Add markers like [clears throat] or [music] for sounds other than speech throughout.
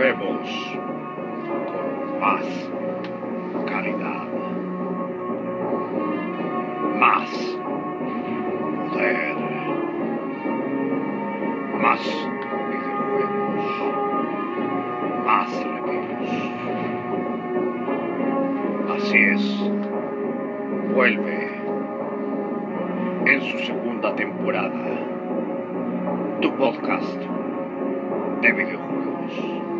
volvemos con más calidad, más poder, más videojuegos, más reviews. Así es, vuelve en su segunda temporada tu podcast de videojuegos.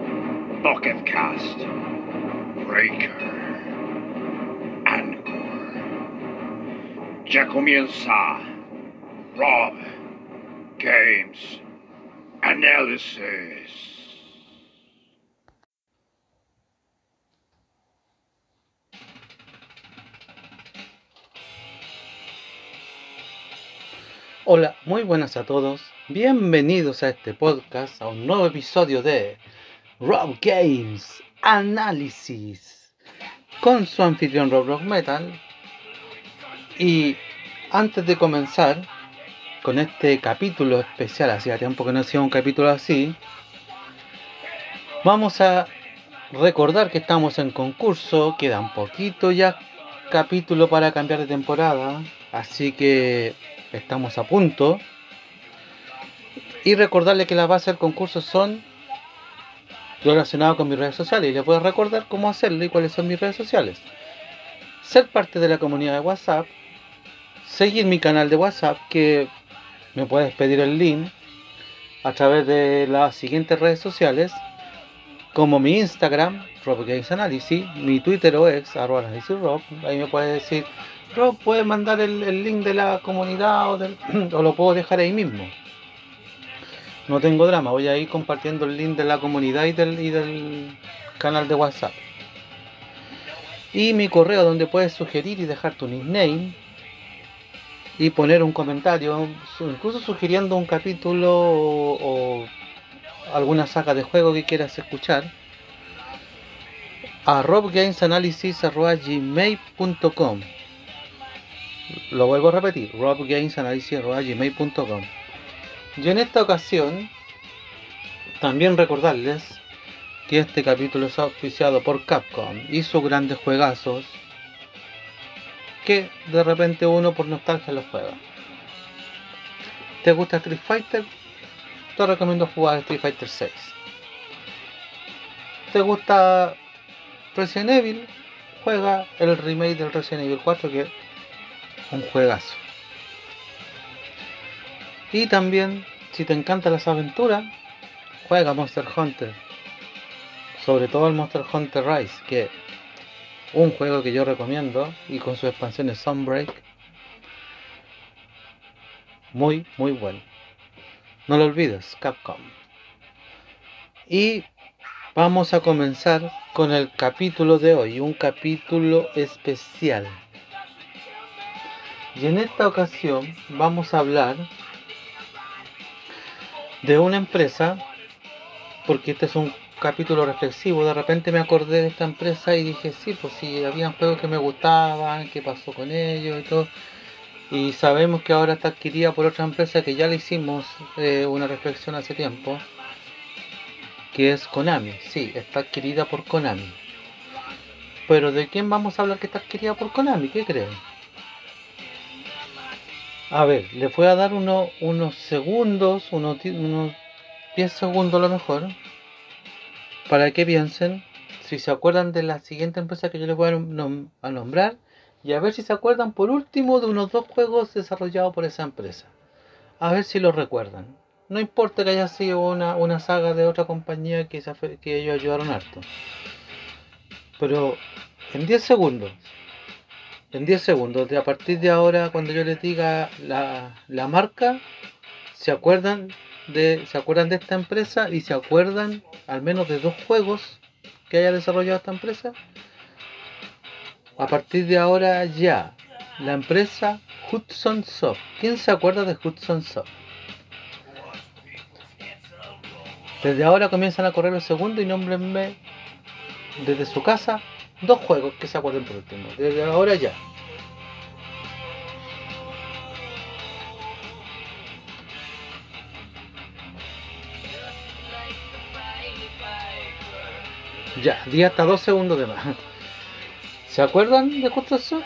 Pocketcast, Breaker, Anchor. Ya comienza Rob Games Analysis. Hola, muy buenas a todos. Bienvenidos a este podcast, a un nuevo episodio de Rob Games Análisis con su anfitrión Rob Rock Metal. Y antes de comenzar con este capítulo especial, hacía tiempo que no hacía un capítulo así, vamos a recordar que estamos en concurso, queda un poquito ya capítulo para cambiar de temporada, así que estamos a punto. Y recordarle que las bases del concurso son relacionadas con mis redes sociales. Y les voy recordar cómo hacerlo y cuáles son mis redes sociales. Ser parte de la comunidad de WhatsApp. Seguir mi canal de WhatsApp que me puedes pedir el link a través de las siguientes redes sociales. Como mi Instagram, Rob mi Twitter o ex, Rob. Ahí me puedes decir Rob, puedes mandar el, link de la comunidad [clears throat] o, lo puedo dejar ahí mismo. No tengo drama, voy a ir compartiendo el link de la comunidad y del, canal de WhatsApp. Y mi correo donde puedes sugerir y dejar tu nickname y poner un comentario, incluso sugiriendo un capítulo o, o alguna saga de juego que quieras escuchar a robgamesanalysis.gmail.com lo vuelvo a repetir, robgamesanalysis.gmail.com Y en esta ocasión, también recordarles que este capítulo es auspiciado por Capcom y sus grandes juegazos que de repente uno por nostalgia los juega. ¿Te gusta Street Fighter? Te recomiendo jugar Street Fighter 6. ¿Te gusta Resident Evil? Juega el remake del Resident Evil 4 que un juegazo. Y también, si te encantan las aventuras, juega Monster Hunter. Sobre todo el Monster Hunter Rise, que un juego que yo recomiendo y con sus expansiones Sunbreak. Muy, muy bueno. No lo olvides, Capcom. Y vamos a comenzar con el capítulo de hoy, un capítulo especial. Y en esta ocasión vamos a hablar de una empresa, porque este es un capítulo reflexivo, de repente me acordé de esta empresa y dije, sí, pues sí, había juegos que me gustaban, qué pasó con ellos y todo. Y sabemos que ahora está adquirida por otra empresa que ya le hicimos eh, una reflexión hace tiempo, que es Konami. Sí, está adquirida por Konami. Pero ¿de quién vamos a hablar que está adquirida por Konami? ¿Qué creen? A ver, les voy a dar uno, unos segundos, unos, unos 10 segundos a lo mejor, para que piensen si se acuerdan de la siguiente empresa que yo les voy a, nom a nombrar y a ver si se acuerdan por último de unos dos juegos desarrollados por esa empresa. A ver si lo recuerdan. No importa que haya sido una, una saga de otra compañía que, se, que ellos ayudaron harto. Pero en 10 segundos, en 10 segundos. De a partir de ahora, cuando yo les diga la, la marca, ¿se acuerdan de, se acuerdan de esta empresa y se acuerdan al menos de dos juegos que haya desarrollado esta empresa. A partir de ahora ya, la empresa Hudson Soft. ¿Quién se acuerda de Hudson Soft? Desde ahora comienzan a correr los segundos y nombrenme desde su casa dos juegos que se acuerden por último. Desde ahora ya. Ya, di hasta dos segundos de más. ¿Se acuerdan de Soft?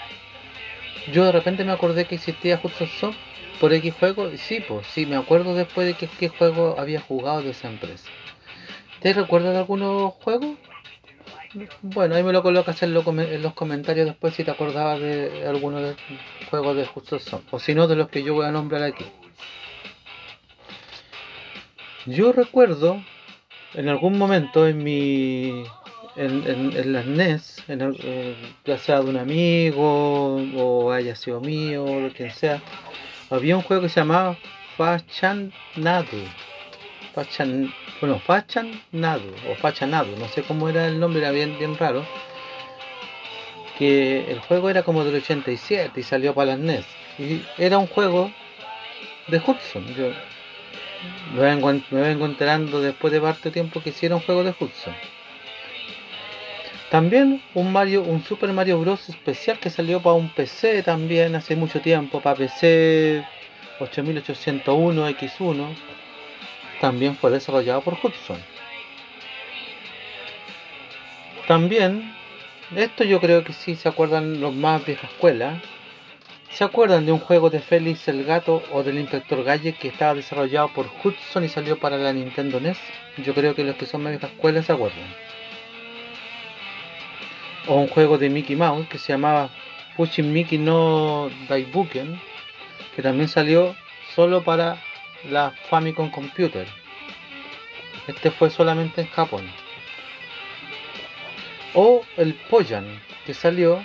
Yo de repente me acordé que existía Soft por X juego. Sí, pues sí, me acuerdo después de que qué juego había jugado de esa empresa. ¿Te recuerdas de algunos juegos? Bueno, ahí me lo colocas en, en los comentarios después si te acordabas de alguno de los juegos de Hudson Soft. O si no, de los que yo voy a nombrar aquí. Yo recuerdo en algún momento en mi en, las NES, en eh, ya sea de un amigo o haya sido mío o lo que sea, había un juego que se llamaba Fachan Nadu. Fachan, bueno, Fachan Nadu o Fachanadu, no sé cómo era el nombre, era bien, bien raro. Que el juego era como del 87 y salió para las NES. Y era un juego de Hudson. Yo me vengo, enterando después de parte tiempo que hicieron juego de Hudson. También un Mario, un Super Mario Bros. especial que salió para un PC también hace mucho tiempo, para PC 8801 X1. También fue desarrollado por Hudson. También, esto yo creo que sí se acuerdan los más vieja escuela. ¿Se acuerdan de un juego de Félix el Gato o del Inspector Gadget que estaba desarrollado por Hudson y salió para la Nintendo NES? Yo creo que los que son más vieja escuela se acuerdan o un juego de Mickey Mouse que se llamaba Pushing Mickey no Daibuken, que también salió solo para la Famicom Computer. Este fue solamente en Japón. O el Poyan, que salió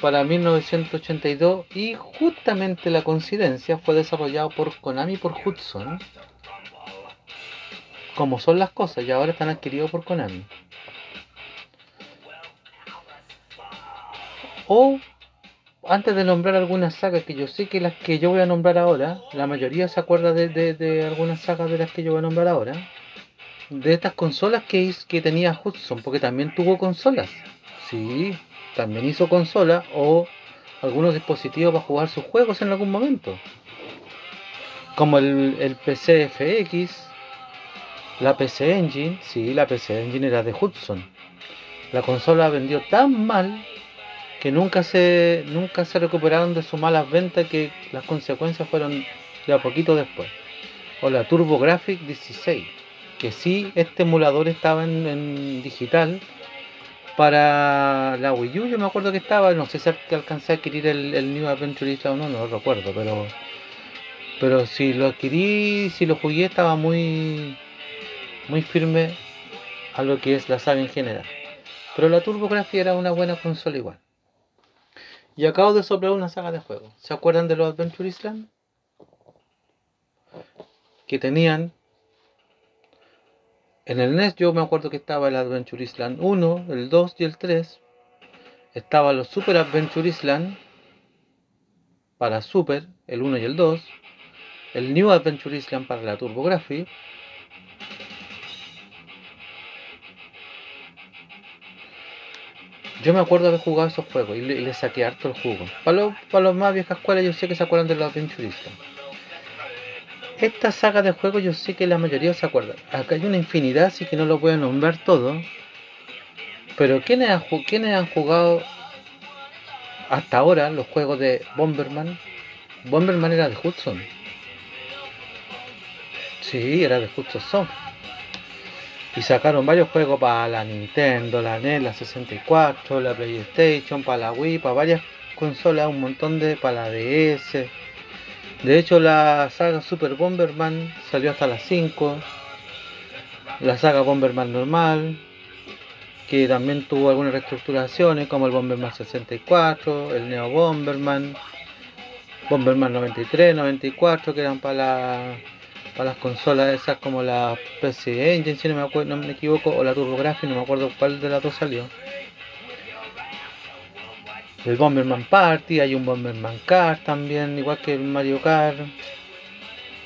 para 1982 y justamente la coincidencia fue desarrollado por Konami por Hudson. Como son las cosas, y ahora están adquiridos por Konami. O antes de nombrar algunas sagas, que yo sé que las que yo voy a nombrar ahora, la mayoría se acuerda de, algunas sagas de las que yo voy a nombrar ahora, de estas consolas que, que tenía Hudson, porque también tuvo consolas. Sí, también hizo consolas o algunos dispositivos para jugar sus juegos en algún momento. Como el, el PC FX, la PC Engine, sí, la PC Engine era de Hudson. La consola vendió tan mal que nunca se, nunca se recuperaron de sus malas ventas, que las consecuencias fueron de a poquito después. O la TurboGrafx 16, que sí, este emulador estaba en, digital para la Wii U, yo me acuerdo que estaba, no sé si alcancé a adquirir el, New Adventure Island o no, no lo recuerdo, pero pero si lo adquirí, si lo jugué estaba muy muy firme a lo que es la saga en general. Pero la TurboGrafx era una buena consola igual. Y acabo de soplar una saga de juegos. ¿Se acuerdan de los Adventure Island? Que tenían. En el NES yo me acuerdo que estaba el Adventure Island 1, el 2 y el 3. Estaban los Super Adventure Island para Super, el 1 y el 2. El New Adventure Island para la TurboGrafx Yo me acuerdo de haber jugado esos juegos y le, saqué harto el jugo. Para los, más viejas escuelas yo sé que se acuerdan de los aventuristas. Esta saga de juegos yo sé que la mayoría se acuerdan. Acá hay una infinidad, así que no lo voy a nombrar todo. Pero ¿quiénes han, ¿quiénes han jugado hasta ahora los juegos de Bomberman? Bomberman era de Hudson. Sí, era de Hudson Soft. Y sacaron varios juegos para la Nintendo, la NES, la 64, la PlayStation, para la Wii, para varias consolas, un montón de, para la DS. De hecho la saga Super Bomberman salió hasta las 5. La saga Bomberman normal, que también tuvo algunas reestructuraciones como el Bomberman 64, el Neo Bomberman, Bomberman 93, 94 que eran para la para las consolas esas como la PC Engine, si no me, equivoco, o la TurboGrafx, no me acuerdo cuál de las dos salió. El Bomberman Party, hay un Bomberman Kart también, igual que el Mario Kart.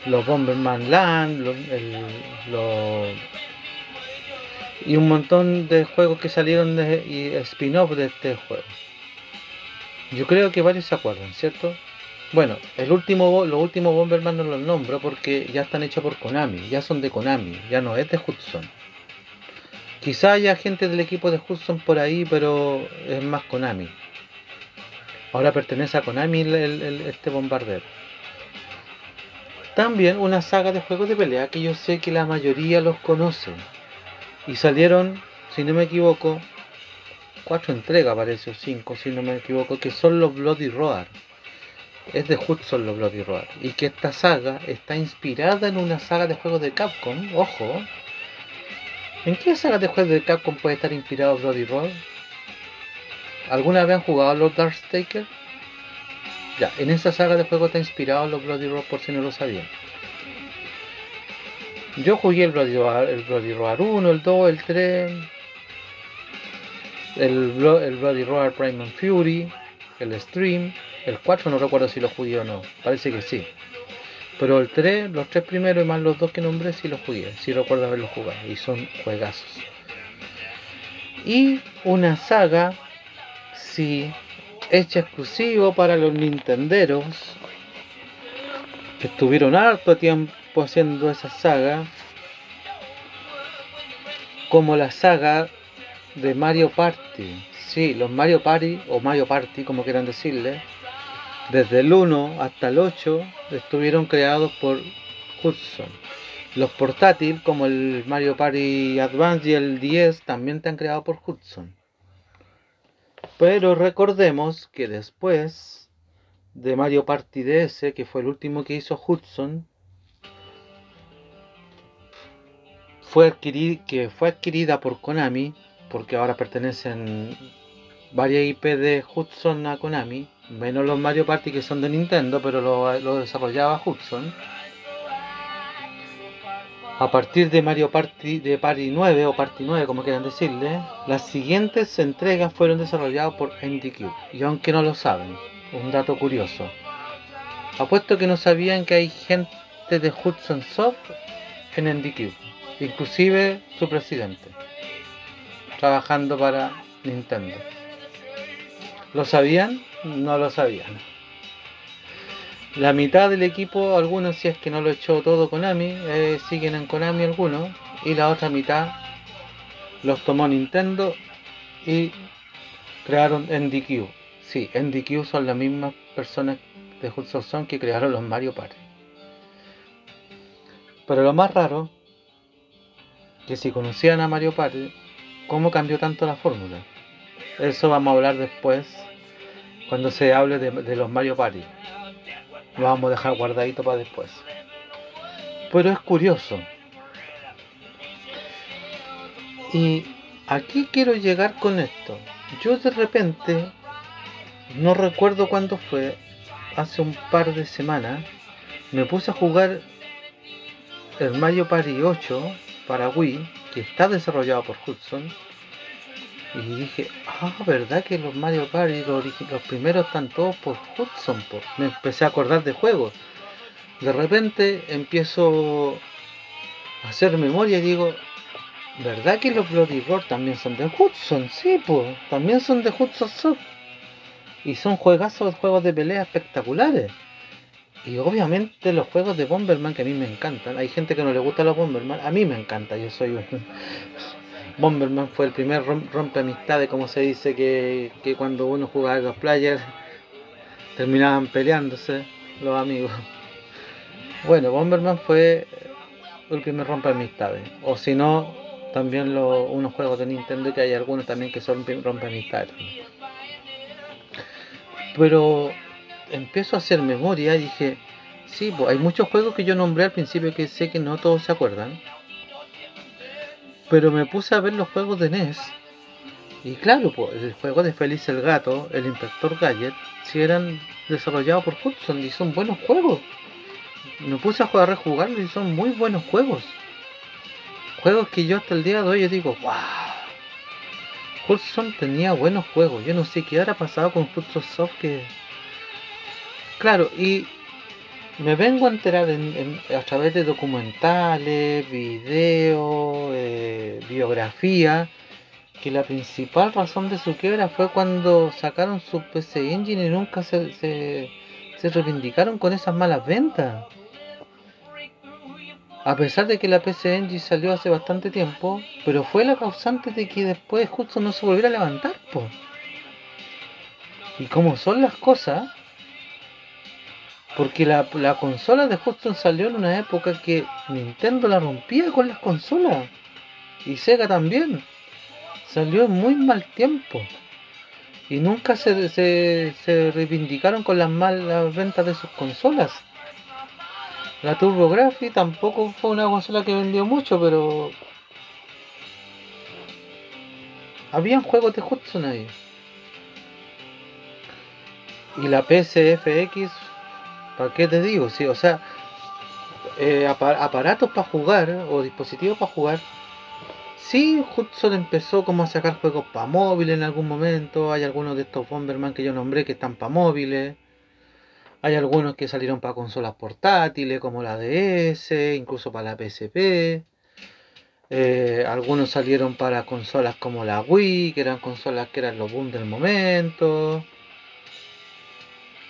Los Bomberman Land, los, y un montón de juegos que salieron de, y spin-off de este juego. Yo creo que varios se acuerdan, ¿cierto? Bueno, el último, los últimos Bomberman no los nombro porque ya están hechos por Konami, ya son de Konami, ya no es de Hudson. Quizá haya gente del equipo de Hudson por ahí, pero es más Konami. Ahora pertenece a Konami este bombardero. También una saga de juegos de pelea que yo sé que la mayoría los conoce. Y salieron, si no me equivoco, cuatro entregas parece, o cinco, si no me equivoco, que son los Bloody Roar es de Hudson los Bloody Roar y que esta saga está inspirada en una saga de juegos de Capcom, ojo. ¿En qué saga de juegos de Capcom puede estar inspirado Bloody Roar? ¿Alguna vez han jugado los Darkstaker? Ya, en esa saga de juegos está inspirado los Bloody Roar por si no lo sabían. Yo jugué el Bloody Roar, el Bloody Roar 1, el 2, el 3, el, el Bloody Roar Prime Fury, el Stream, el 4 no recuerdo si lo jugué o no, parece que sí. Pero el 3, los tres primeros y más los dos que nombré sí los jugué, sí recuerdo haberlos jugado y son juegazos. Y una saga, sí, hecha exclusivo para los nintenderos, que estuvieron harto tiempo haciendo esa saga, como la saga de Mario Party. Sí, los Mario Party o Mario Party, como quieran decirle, desde el 1 hasta el 8 estuvieron creados por Hudson. Los portátiles como el Mario Party Advance y el 10 también están creados por Hudson. Pero recordemos que después de Mario Party DS, que fue el último que hizo Hudson, fue que fue adquirida por Konami, porque ahora pertenecen varias IP de Hudson a Konami, menos los Mario Party que son de Nintendo, pero lo, desarrollaba Hudson. A partir de Mario Party de Party 9 o Party 9, como quieran decirle, las siguientes entregas fueron desarrolladas por NDQ. Y aunque no lo saben, un dato curioso. Apuesto que no sabían que hay gente de Hudson Soft en NDQ, inclusive su presidente, trabajando para Nintendo. ¿Lo sabían? No lo sabían. La mitad del equipo, algunos si es que no lo echó todo Konami, eh, siguen en Konami algunos. Y la otra mitad los tomó Nintendo y crearon NDQ. Sí, NDQ son las mismas personas de Hudson que crearon los Mario Party. Pero lo más raro, que si conocían a Mario Party, ¿cómo cambió tanto la fórmula? Eso vamos a hablar después cuando se hable de, los Mario Party. Lo vamos a dejar guardadito para después. Pero es curioso. Y aquí quiero llegar con esto. Yo de repente, no recuerdo cuándo fue, hace un par de semanas, me puse a jugar el Mario Party 8 para Wii, que está desarrollado por Hudson y dije, ah, ¿verdad que los Mario Party, los, primeros están todos por Hudson? Me empecé a acordar de juegos. De repente empiezo a hacer memoria y digo, ¿verdad que los Bloody Roar también son de Hudson? Sí, pues, también son de Hudson Soft. Y son juegazos, juegos de pelea espectaculares. Y obviamente los juegos de Bomberman que a mí me encantan. Hay gente que no le gusta los Bomberman. A mí me encanta. Yo soy un, Bomberman fue el primer rompe amistades, como se dice, que, cuando uno jugaba los players terminaban peleándose los amigos. Bueno, Bomberman fue el primer rompe amistades. O si no, también los unos juegos de Nintendo que hay algunos también que son rompe amistades. Pero empiezo a hacer memoria y dije, sí, pues hay muchos juegos que yo nombré al principio que sé que no todos se acuerdan pero me puse a ver los juegos de NES. Y claro, pues, el juego de Feliz el Gato, el Inspector Gadget, si eran desarrollados por Hudson y son buenos juegos. me puse a jugar, a rejugarlos y son muy buenos juegos. Juegos que yo hasta el día de hoy digo, wow. Hudson tenía buenos juegos. Yo no sé qué habrá pasado con Hudson Soft que... Claro, y me vengo a enterar a través de documentales, videos, eh, biografía, que la principal razón de su quiebra fue cuando sacaron su PC Engine y nunca se, se, se reivindicaron con esas malas ventas. A pesar de que la PC Engine salió hace bastante tiempo, pero fue la causante de que después justo no se volviera a levantar, po. Y como son las cosas, porque la, consola de Hudson salió en una época que Nintendo la rompía con las consolas. Y Sega también. Salió en muy mal tiempo. Y nunca se, se, reivindicaron con las malas ventas de sus consolas. La TurboGrafx tampoco fue una consola que vendió mucho, pero... Habían juegos de Hudson ahí. Y la PSFX ¿Para qué te digo? Sí, o sea, eh, aparatos para jugar o dispositivos para jugar. Sí, Hudson empezó como a sacar juegos para móviles en algún momento. Hay algunos de estos Bomberman que yo nombré que están para móviles. Hay algunos que salieron para consolas portátiles como la DS, incluso para la PSP. Eh, algunos salieron para consolas como la Wii, que eran consolas que eran los boom del momento.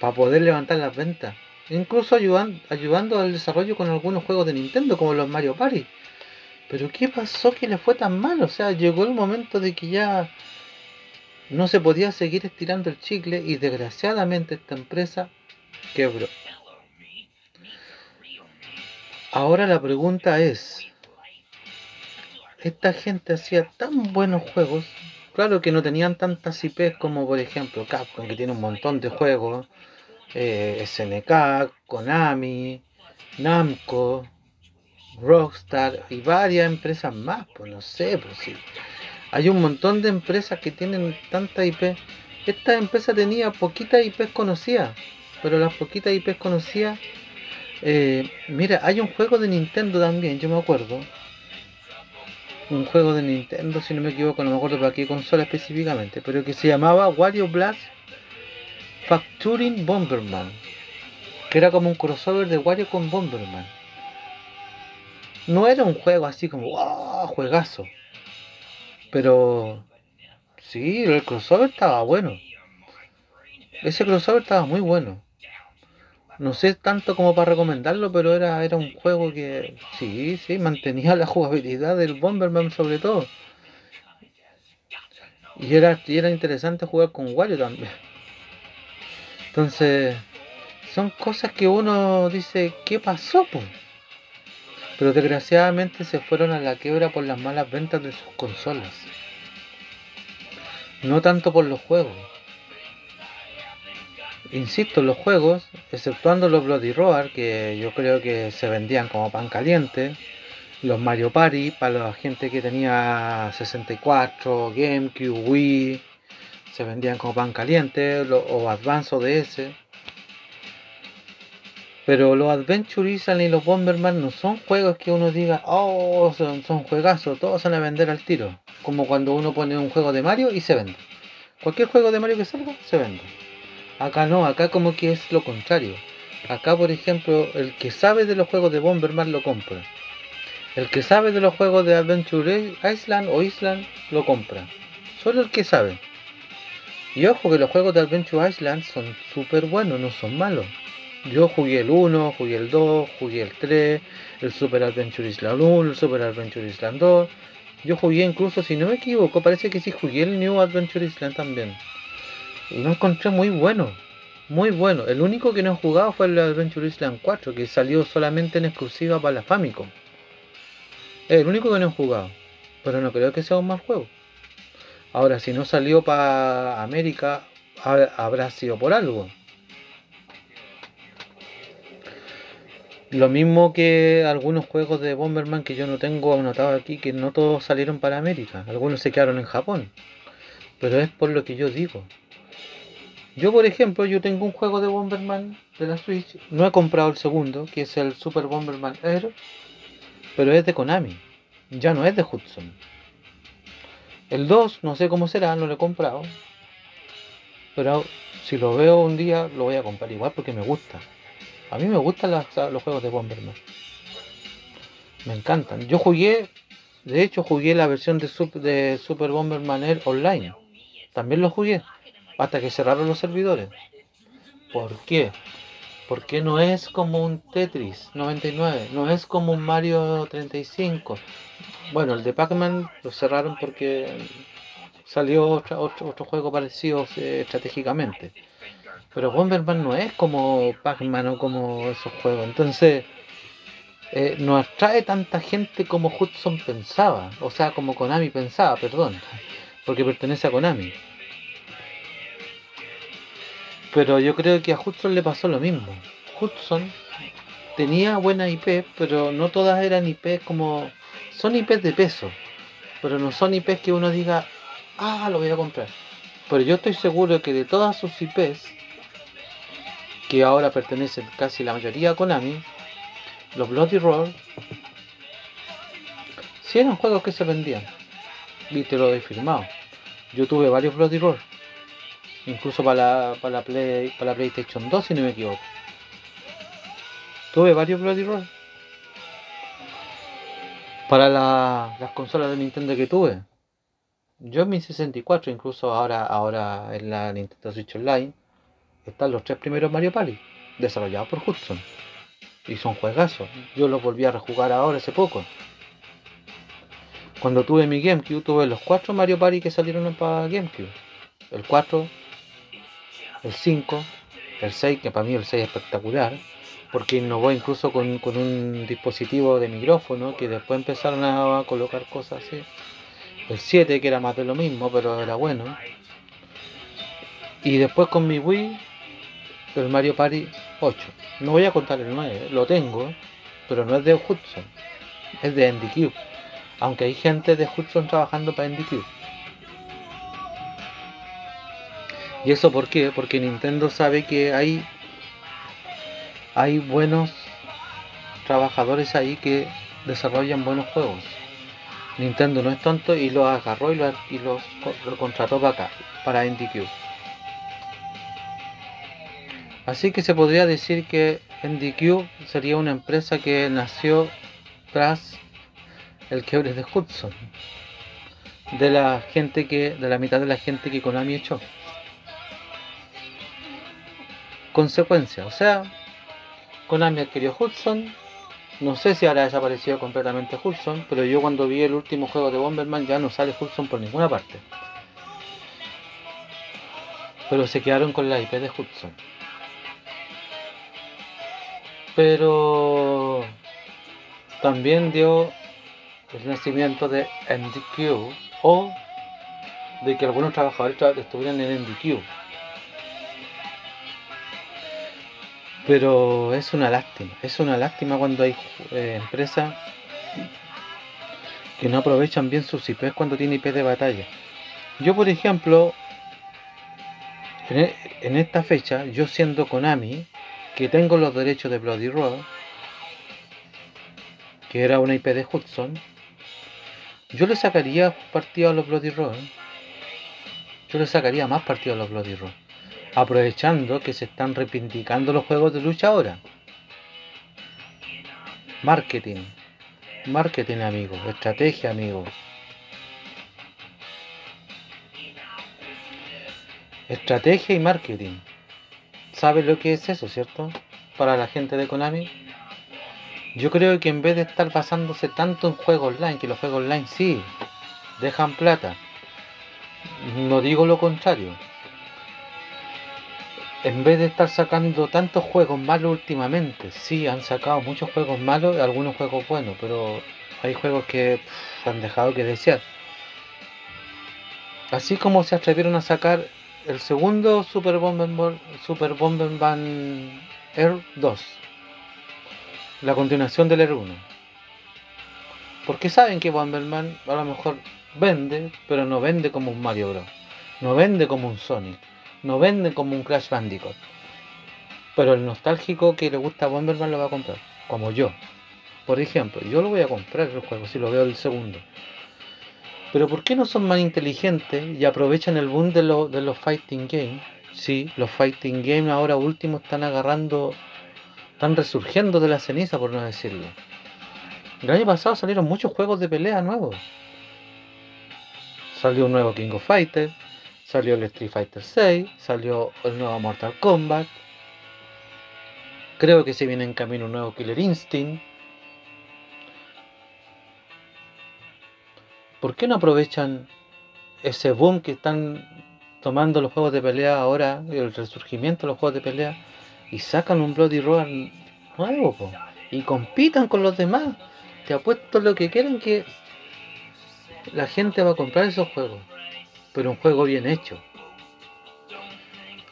Para poder levantar las ventas incluso ayudan, ayudando al desarrollo con algunos juegos de Nintendo como los Mario Party. Pero ¿qué pasó que le fue tan mal? O sea, llegó el momento de que ya no se podía seguir estirando el chicle y desgraciadamente esta empresa quebró. Ahora la pregunta es, esta gente hacía tan buenos juegos, claro que no tenían tantas IPs como por ejemplo Capcom que tiene un montón de juegos, SNK, Konami, Namco, Rockstar y varias empresas más, pues no sé, pues sí. Hay un montón de empresas que tienen tanta IP. Esta empresa tenía poquitas IP conocidas, pero las poquitas IP conocidas, eh, mira, hay un juego de Nintendo también, yo me acuerdo. Un juego de Nintendo, si no me equivoco, no me acuerdo para qué consola específicamente, pero que se llamaba Wario Blast Facturing Bomberman, que era como un crossover de Wario con Bomberman. No era un juego así como. Juegazo. Pero sí, el crossover estaba bueno. Ese crossover estaba muy bueno. No sé tanto como para recomendarlo, pero era, era un juego que sí, sí, mantenía la jugabilidad del Bomberman sobre todo. Y era, y era interesante jugar con Wario también. Entonces, son cosas que uno dice, ¿qué pasó? Pero desgraciadamente se fueron a la quiebra por las malas ventas de sus consolas. No tanto por los juegos. Insisto, los juegos, exceptuando los Bloody Roar, que yo creo que se vendían como pan caliente, los Mario Party para la gente que tenía 64, GameCube, Wii, se vendían como pan caliente o Advance ODS. Pero los Adventure Island y los Bomberman no son juegos que uno diga, oh, son, son juegazos, todos van a vender al tiro. Como cuando uno pone un juego de Mario y se vende. Cualquier juego de Mario que salga, se vende. Acá no, acá como que es lo contrario. Acá, por ejemplo, el que sabe de los juegos de Bomberman lo compra. El que sabe de los juegos de Adventure Island o Island lo compra. Solo el que sabe. Y ojo que los juegos de Adventure Island son súper buenos, no son malos. Yo jugué el 1, jugué el 2, jugué el 3, el Super Adventure Island 1, el Super Adventure Island 2. Yo jugué incluso, si no me equivoco, parece que sí jugué el New Adventure Island también. Y lo encontré muy bueno, muy bueno. El único que no he jugado fue el Adventure Island 4, que salió solamente en exclusiva para la Famicom. El único que no he jugado, pero no creo que sea un mal juego. Ahora, si no salió para América, habrá sido por algo. Lo mismo que algunos juegos de Bomberman que yo no tengo anotado aquí, que no todos salieron para América. Algunos se quedaron en Japón. Pero es por lo que yo digo. Yo, por ejemplo, yo tengo un juego de Bomberman de la Switch. No he comprado el segundo, que es el Super Bomberman Air, pero es de Konami. Ya no es de Hudson. El 2, no sé cómo será, no lo he comprado. Pero si lo veo un día, lo voy a comprar igual porque me gusta. A mí me gustan los juegos de Bomberman. Me encantan. Yo jugué, de hecho, jugué la versión de Super, de Super Bomberman Air online. También lo jugué. Hasta que cerraron los servidores. ¿Por qué? Porque no es como un Tetris 99, no es como un Mario 35. Bueno, el de Pac-Man lo cerraron porque salió otro, otro, juego parecido eh, estratégicamente. Pero Bomberman no es como Pac-Man o como esos juegos. Entonces, eh, no atrae tanta gente como Hudson pensaba. O sea, como Konami pensaba, perdón. Porque pertenece a Konami. Pero yo creo que a Hudson le pasó lo mismo. Hudson tenía buena IP, pero no todas eran IP como... Son IPs de peso, pero no son IPs que uno diga, ah, lo voy a comprar. Pero yo estoy seguro que de todas sus IPs, que ahora pertenecen casi la mayoría a Konami, los Bloody Roar, sí eran juegos que se vendían. Y te lo he firmado. Yo tuve varios Bloody Roar incluso para la, para la, Play, para la PlayStation 2 si no me equivoco. Tuve varios Bloody Roar. Para las consolas de Nintendo que tuve. Yo en mi 64, incluso ahora, ahora en la Nintendo Switch Online, están los tres primeros Mario Party, desarrollados por Hudson. Y son juegazos. Yo los volví a rejugar ahora hace poco. Cuando tuve mi GameCube, tuve los cuatro Mario Party que salieron para GameCube. El 4, el 5, el 6, que para mí el 6 es espectacular, porque innovó incluso con, un dispositivo de micrófono que después empezaron a colocar cosas así. El 7, que era más de lo mismo, pero era bueno. Y después con mi Wii, el Mario Party 8. No voy a contar el 9, lo tengo, pero no es de Hudson, es de NDQ. Aunque hay gente de Hudson trabajando para NDQ. ¿Y eso por qué? Porque Nintendo sabe que hay, hay buenos trabajadores ahí que desarrollan buenos juegos. Nintendo no es tonto y los agarró y, los, contrató para acá, para NDQ. Así que se podría decir que NDQ sería una empresa que nació tras el quiebre de Hudson. De la gente que, de la mitad de la gente que Konami echó consecuencia. O sea, Konami adquirió Hudson. No sé si ahora ha desaparecido completamente Hudson, pero yo cuando vi el último juego de Bomberman ya no sale Hudson por ninguna parte. Pero se quedaron con la IP de Hudson. Pero también dio el nacimiento de NDQ o de que algunos trabajadores estuvieran en NDQ Pero es una lástima, es una lástima cuando hay eh, empresas que no aprovechan bien sus IPs cuando tiene IP de batalla. Yo, por ejemplo, e, en, esta fecha, yo siendo Konami, que tengo los derechos de Bloody Roar, que era una IP de Hudson, yo le sacaría partido a los Bloody Roar. Yo le sacaría más partido a los Bloody Roar aprovechando que se están reivindicando los juegos de lucha ahora. Marketing. Marketing, amigo. Estrategia, amigo. Estrategia y marketing. ¿Sabes lo que es eso, cierto? Para la gente de Konami. Yo creo que en vez de estar basándose tanto en juegos online, que los juegos online sí, dejan plata. No digo lo contrario en vez de estar sacando tantos juegos malos últimamente, sí, han sacado muchos juegos malos y algunos juegos buenos, pero hay juegos que han dejado que desear. Así como se atrevieron a sacar el segundo Super Bomberman, Super Bomberman Air 2, la continuación del Air 1. Porque saben que Bomberman a lo mejor vende, pero no vende como un Mario Bros. No vende como un Sonic no venden como un Crash Bandicoot. Pero el nostálgico que le gusta a Bomberman lo va a comprar, como yo. Por ejemplo, yo lo voy a comprar el juego si lo veo el segundo. Pero ¿por qué no son más inteligentes y aprovechan el boom de, de los fighting games? Sí, los fighting games ahora último están agarrando, están resurgiendo de la ceniza, por no decirlo. El año pasado salieron muchos juegos de pelea nuevos. Salió un nuevo King of Fighters, salió el Street Fighter 6, salió el nuevo Mortal Kombat. Creo que se viene en camino un nuevo Killer Instinct. ¿Por qué no aprovechan ese boom que están tomando los juegos de pelea ahora, el resurgimiento de los juegos de pelea, y sacan un Bloody Roar nuevo, y compitan con los demás? Te apuesto lo que quieran que la gente va a comprar esos juegos, pero un juego bien hecho.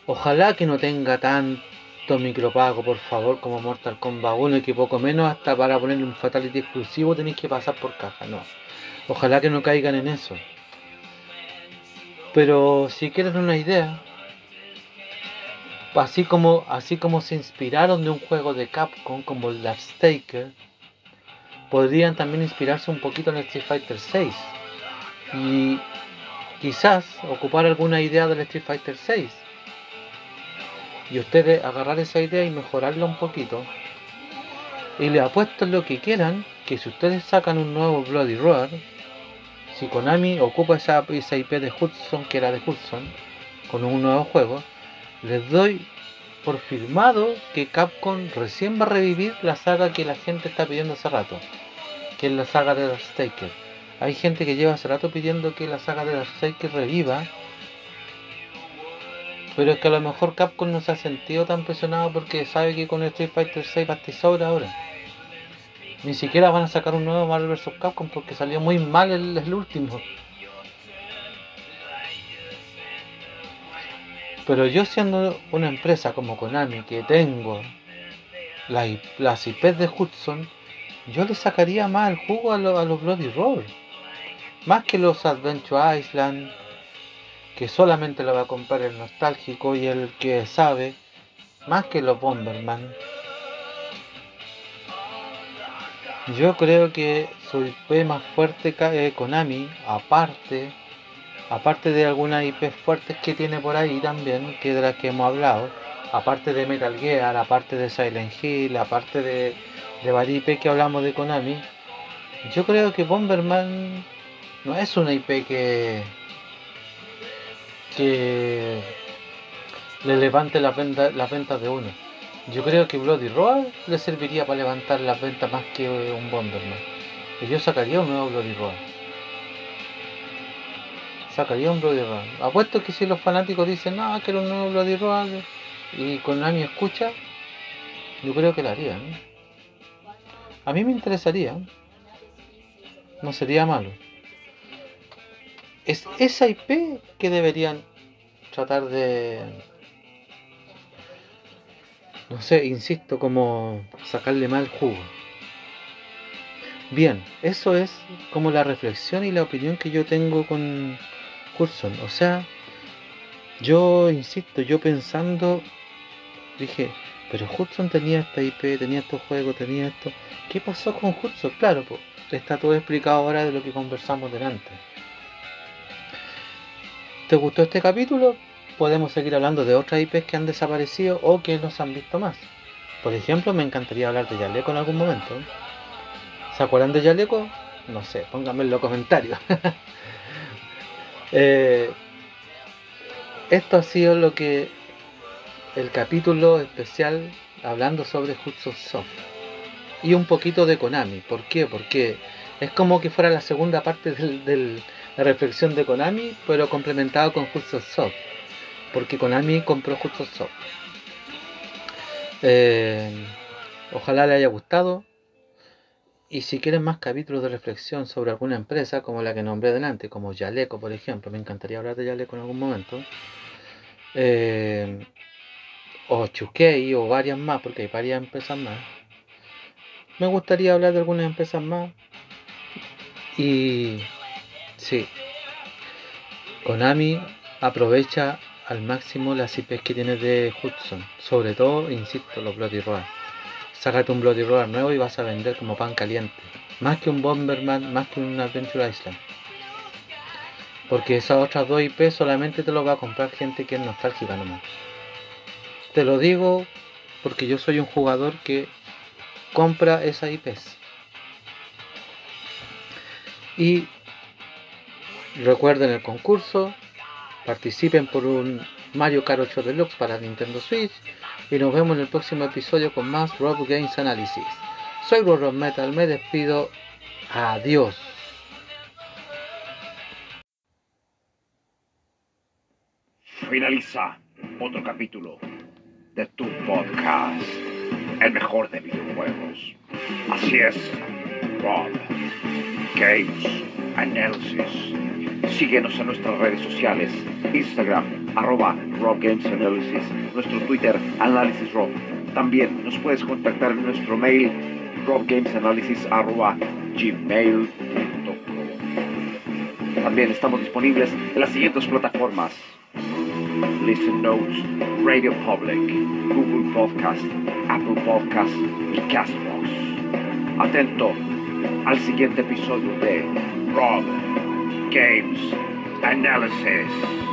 Ojalá que no tenga tanto micropago, por favor, como Mortal Kombat 1 y que poco menos hasta para ponerle un Fatality exclusivo tenéis que pasar por caja, no. Ojalá que no caigan en eso. Pero si quieren una idea, así como, así como se inspiraron de un juego de Capcom como el Last Staker, podrían también inspirarse un poquito en Street Fighter 6 y quizás ocupar alguna idea del Street Fighter 6 y ustedes agarrar esa idea y mejorarla un poquito y le apuesto lo que quieran que si ustedes sacan un nuevo Bloody Roar si Konami ocupa esa, IP de Hudson, que era de Hudson, con un nuevo juego, les doy por firmado que Capcom recién va a revivir la saga que la gente está pidiendo hace rato, que es la saga de The Staker. Hay gente que lleva hace rato pidiendo que la saga de Staker reviva, pero es que a lo mejor Capcom no se ha sentido tan presionado porque sabe que con Street Fighter 6 basta sobra ahora. Ni siquiera van a sacar un nuevo Marvel vs. Capcom porque salió muy mal el, último. Pero yo siendo una empresa como Konami que tengo las IPs de Hudson, yo le sacaría más el jugo a, los Bloody Roar. Más que los Adventure Island, que solamente lo va a comprar el nostálgico y el que sabe, más que los Bomberman. Yo creo que su IP más fuerte eh, Konami, aparte, aparte de algunas IP fuertes que tiene por ahí también, que de las que hemos hablado, aparte de Metal Gear, aparte de Silent Hill, aparte de, de varias IP que hablamos de Konami, yo creo que Bomberman no es una IP que que le levante las ventas, de uno. Yo creo que Bloody Roar le serviría para levantar las ventas más que un Bomberman. Y yo sacaría un nuevo Bloody Roar. Sacaría un Bloody Roar. Apuesto que si los fanáticos dicen, no, quiero un nuevo Bloody Roar y con Konami escucha, yo creo que lo harían. A mí me interesaría. No sería malo. Es esa IP que deberían tratar de no sé, insisto, como sacarle mal jugo. Bien, eso es como la reflexión y la opinión que yo tengo con Hudson. O sea, yo insisto, yo pensando, dije, pero Hudson tenía esta IP, tenía estos juegos, tenía esto. ¿Qué pasó con Hudson? Claro, pues está todo explicado ahora de lo que conversamos delante. ¿Te gustó este capítulo? podemos seguir hablando de otras IPs que han desaparecido o que no se han visto más. Por ejemplo, me encantaría hablar de Yaleco en algún momento. ¿Se acuerdan de Yaleco? No sé, pónganme en los comentarios. [laughs] Eh, esto ha sido lo que el capítulo especial hablando sobre Hudson Soft y un poquito de Konami. ¿Por qué? Porque es como que fuera la segunda parte de la reflexión de Konami, pero complementado con Hudson Soft porque Konami compró justo Soft. Eh, ojalá le haya gustado. Y si quieren más capítulos de reflexión sobre alguna empresa, como la que nombré delante, como Yaleco, por ejemplo, me encantaría hablar de Yaleco en algún momento. Eh, o Chukei, o varias más, porque hay varias empresas más. Me gustaría hablar de algunas empresas más. Y sí, Konami aprovecha al máximo las IPs que tienes de Hudson. Sobre todo, insisto, los Bloody Roar. Sácate un Bloody Roar nuevo y vas a vender como pan caliente. Más que un Bomberman, más que un Adventure Island. Porque esas otras dos IP solamente te lo va a comprar gente que es nostálgica nomás. Te lo digo porque yo soy un jugador que compra esas IPs. Y recuerden el concurso, participen por un Mario Kart 8 Deluxe para Nintendo Switch y nos vemos en el próximo episodio con más Rob Games Analysis. Soy Rob Metal, me despido. Adiós. Finaliza otro capítulo de tu podcast, el mejor de videojuegos. Así es, Rob Games Analysis. Síguenos en nuestras redes sociales, Instagram, arroba Rob Games Analysis, nuestro Twitter, Análisis Rob. También nos puedes contactar en nuestro mail, robgamesanalysis arroba gmail.com. También estamos disponibles en las siguientes plataformas. Listen Notes, Radio Public, Google Podcast, Apple Podcast y Castbox. Atento al siguiente episodio de Rob Games Analysis.